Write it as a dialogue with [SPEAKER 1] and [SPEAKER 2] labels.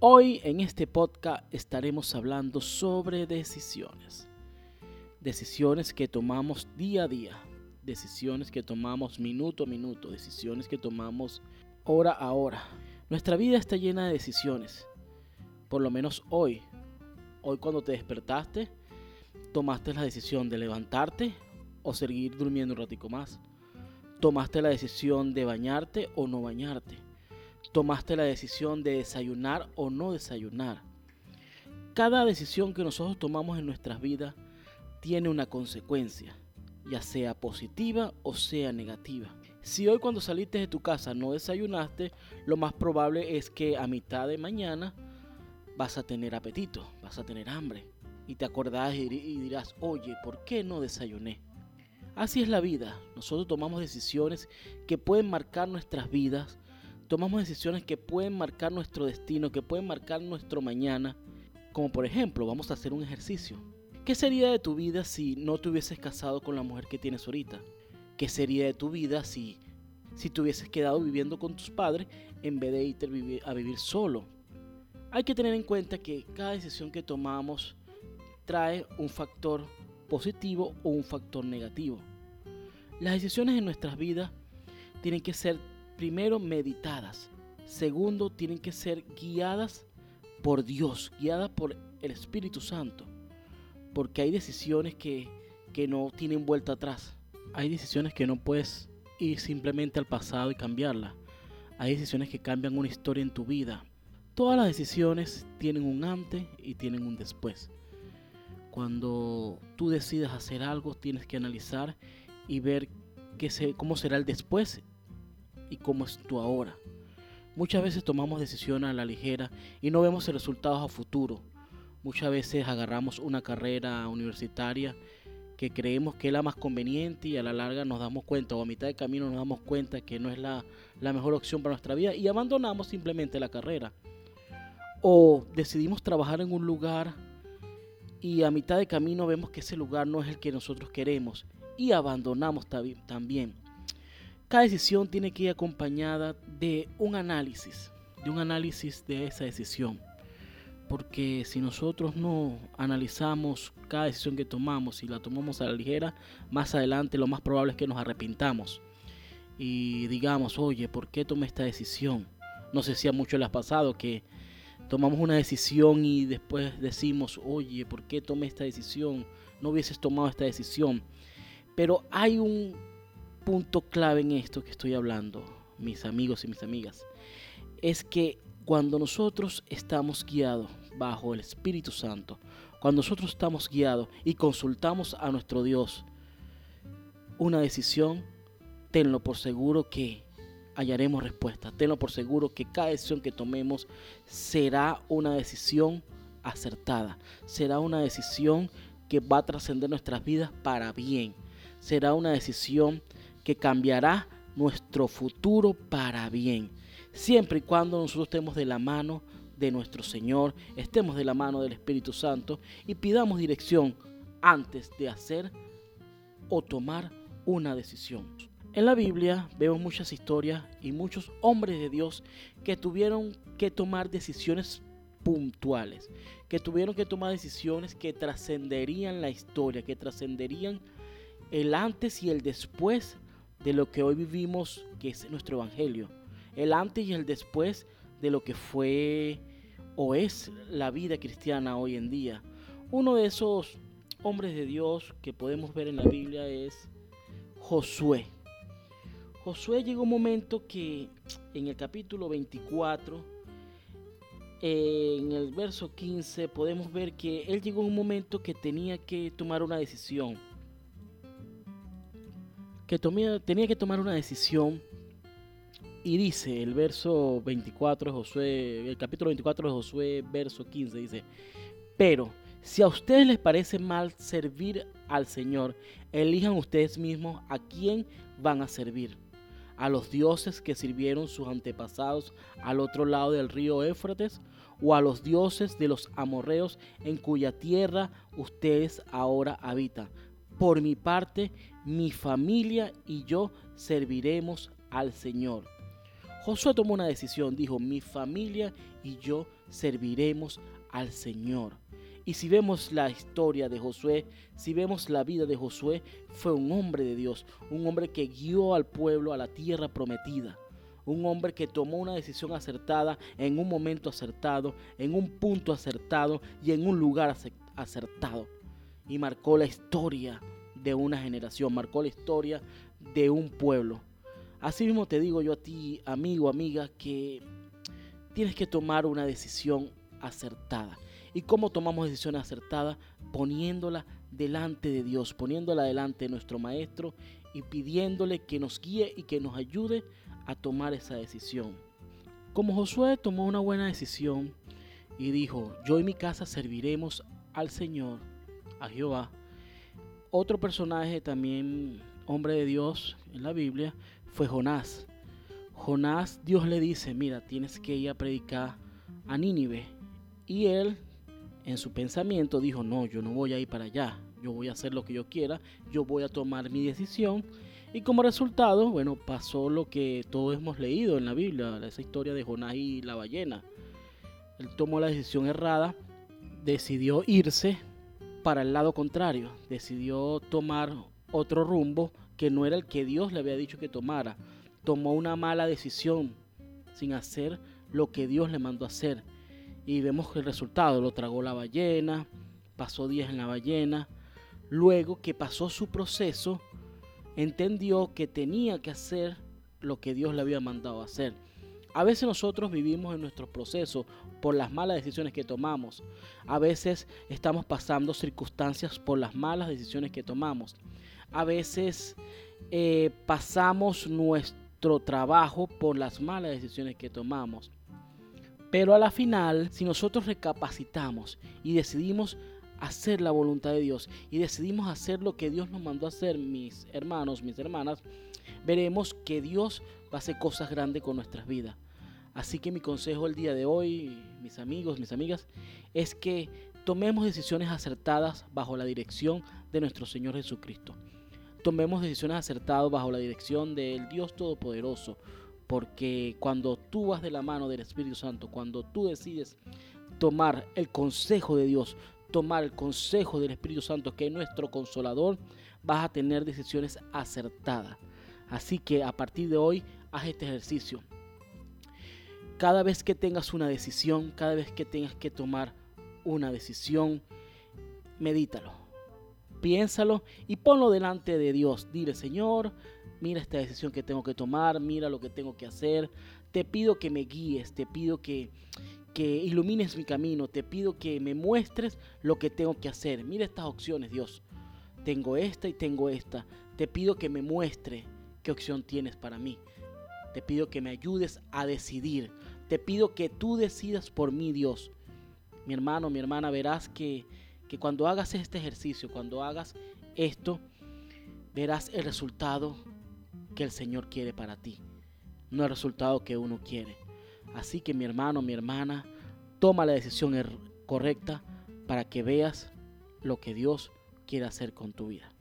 [SPEAKER 1] Hoy en este podcast estaremos hablando sobre decisiones. Decisiones que tomamos día a día, decisiones que tomamos minuto a minuto, decisiones que tomamos hora a hora. Nuestra vida está llena de decisiones. Por lo menos hoy. Hoy cuando te despertaste, tomaste la decisión de levantarte o seguir durmiendo un ratico más. Tomaste la decisión de bañarte o no bañarte tomaste la decisión de desayunar o no desayunar. Cada decisión que nosotros tomamos en nuestras vidas tiene una consecuencia, ya sea positiva o sea negativa. Si hoy cuando saliste de tu casa no desayunaste, lo más probable es que a mitad de mañana vas a tener apetito, vas a tener hambre. Y te acordás y dirás, oye, ¿por qué no desayuné? Así es la vida. Nosotros tomamos decisiones que pueden marcar nuestras vidas tomamos decisiones que pueden marcar nuestro destino, que pueden marcar nuestro mañana. Como por ejemplo, vamos a hacer un ejercicio. ¿Qué sería de tu vida si no te hubieses casado con la mujer que tienes ahorita? ¿Qué sería de tu vida si, si te hubieses quedado viviendo con tus padres en vez de irte a vivir solo? Hay que tener en cuenta que cada decisión que tomamos trae un factor positivo o un factor negativo. Las decisiones en nuestras vidas tienen que ser primero meditadas, segundo tienen que ser guiadas por Dios, guiadas por el Espíritu Santo, porque hay decisiones que, que no tienen vuelta atrás, hay decisiones que no puedes ir simplemente al pasado y cambiarla, hay decisiones que cambian una historia en tu vida. Todas las decisiones tienen un antes y tienen un después. Cuando tú decides hacer algo, tienes que analizar y ver qué se, cómo será el después y cómo es tu ahora. Muchas veces tomamos decisiones a la ligera y no vemos resultados a futuro. Muchas veces agarramos una carrera universitaria que creemos que es la más conveniente y a la larga nos damos cuenta o a mitad de camino nos damos cuenta que no es la, la mejor opción para nuestra vida y abandonamos simplemente la carrera. O decidimos trabajar en un lugar y a mitad de camino vemos que ese lugar no es el que nosotros queremos y abandonamos también. Cada decisión tiene que ir acompañada de un análisis, de un análisis de esa decisión. Porque si nosotros no analizamos cada decisión que tomamos y la tomamos a la ligera, más adelante lo más probable es que nos arrepintamos. Y digamos, oye, ¿por qué tomé esta decisión? No sé si a muchos les ha pasado que tomamos una decisión y después decimos, oye, ¿por qué tomé esta decisión? No hubieses tomado esta decisión. Pero hay un punto clave en esto que estoy hablando, mis amigos y mis amigas, es que cuando nosotros estamos guiados bajo el Espíritu Santo, cuando nosotros estamos guiados y consultamos a nuestro Dios una decisión, tenlo por seguro que hallaremos respuesta. Tenlo por seguro que cada decisión que tomemos será una decisión acertada. Será una decisión que va a trascender nuestras vidas para bien. Será una decisión que cambiará nuestro futuro para bien. Siempre y cuando nosotros estemos de la mano de nuestro Señor, estemos de la mano del Espíritu Santo y pidamos dirección antes de hacer o tomar una decisión. En la Biblia vemos muchas historias y muchos hombres de Dios que tuvieron que tomar decisiones puntuales, que tuvieron que tomar decisiones que trascenderían la historia, que trascenderían el antes y el después de lo que hoy vivimos, que es nuestro Evangelio. El antes y el después de lo que fue o es la vida cristiana hoy en día. Uno de esos hombres de Dios que podemos ver en la Biblia es Josué. Josué llegó un momento que en el capítulo 24, en el verso 15, podemos ver que él llegó un momento que tenía que tomar una decisión que tenía que tomar una decisión y dice el verso 24 de Josué, el capítulo 24 de Josué, verso 15, dice, pero si a ustedes les parece mal servir al Señor, elijan ustedes mismos a quién van a servir. A los dioses que sirvieron sus antepasados al otro lado del río Éfrates, o a los dioses de los amorreos en cuya tierra ustedes ahora habitan. Por mi parte, mi familia y yo serviremos al Señor. Josué tomó una decisión, dijo, mi familia y yo serviremos al Señor. Y si vemos la historia de Josué, si vemos la vida de Josué, fue un hombre de Dios, un hombre que guió al pueblo a la tierra prometida, un hombre que tomó una decisión acertada en un momento acertado, en un punto acertado y en un lugar acertado. Y marcó la historia de una generación, marcó la historia de un pueblo. Así mismo te digo yo a ti, amigo, amiga, que tienes que tomar una decisión acertada. ¿Y cómo tomamos decisiones acertadas? Poniéndola delante de Dios, poniéndola delante de nuestro Maestro y pidiéndole que nos guíe y que nos ayude a tomar esa decisión. Como Josué tomó una buena decisión y dijo, yo y mi casa serviremos al Señor, a Jehová. Otro personaje también, hombre de Dios en la Biblia, fue Jonás. Jonás, Dios le dice, mira, tienes que ir a predicar a Nínive. Y él en su pensamiento dijo, no, yo no voy a ir para allá, yo voy a hacer lo que yo quiera, yo voy a tomar mi decisión. Y como resultado, bueno, pasó lo que todos hemos leído en la Biblia, esa historia de Jonás y la ballena. Él tomó la decisión errada, decidió irse para el lado contrario, decidió tomar otro rumbo que no era el que Dios le había dicho que tomara. Tomó una mala decisión sin hacer lo que Dios le mandó hacer y vemos que el resultado lo tragó la ballena, pasó días en la ballena, luego que pasó su proceso, entendió que tenía que hacer lo que Dios le había mandado hacer. A veces nosotros vivimos en nuestro proceso por las malas decisiones que tomamos. A veces estamos pasando circunstancias por las malas decisiones que tomamos. A veces eh, pasamos nuestro trabajo por las malas decisiones que tomamos. Pero a la final, si nosotros recapacitamos y decidimos hacer la voluntad de Dios y decidimos hacer lo que Dios nos mandó a hacer, mis hermanos, mis hermanas, veremos que Dios va a hacer cosas grandes con nuestras vidas. Así que mi consejo el día de hoy, mis amigos, mis amigas, es que tomemos decisiones acertadas bajo la dirección de nuestro Señor Jesucristo. Tomemos decisiones acertadas bajo la dirección del Dios Todopoderoso, porque cuando tú vas de la mano del Espíritu Santo, cuando tú decides tomar el consejo de Dios, tomar el consejo del Espíritu Santo, que es nuestro consolador, vas a tener decisiones acertadas. Así que a partir de hoy, haz este ejercicio. Cada vez que tengas una decisión, cada vez que tengas que tomar una decisión, medítalo, piénsalo y ponlo delante de Dios. Dile, Señor, mira esta decisión que tengo que tomar, mira lo que tengo que hacer. Te pido que me guíes, te pido que, que ilumines mi camino, te pido que me muestres lo que tengo que hacer. Mira estas opciones, Dios. Tengo esta y tengo esta. Te pido que me muestre qué opción tienes para mí. Te pido que me ayudes a decidir. Te pido que tú decidas por mí, Dios. Mi hermano, mi hermana, verás que, que cuando hagas este ejercicio, cuando hagas esto, verás el resultado que el Señor quiere para ti, no el resultado que uno quiere. Así que mi hermano, mi hermana, toma la decisión er-, correcta para que veas lo que Dios quiere hacer con tu vida.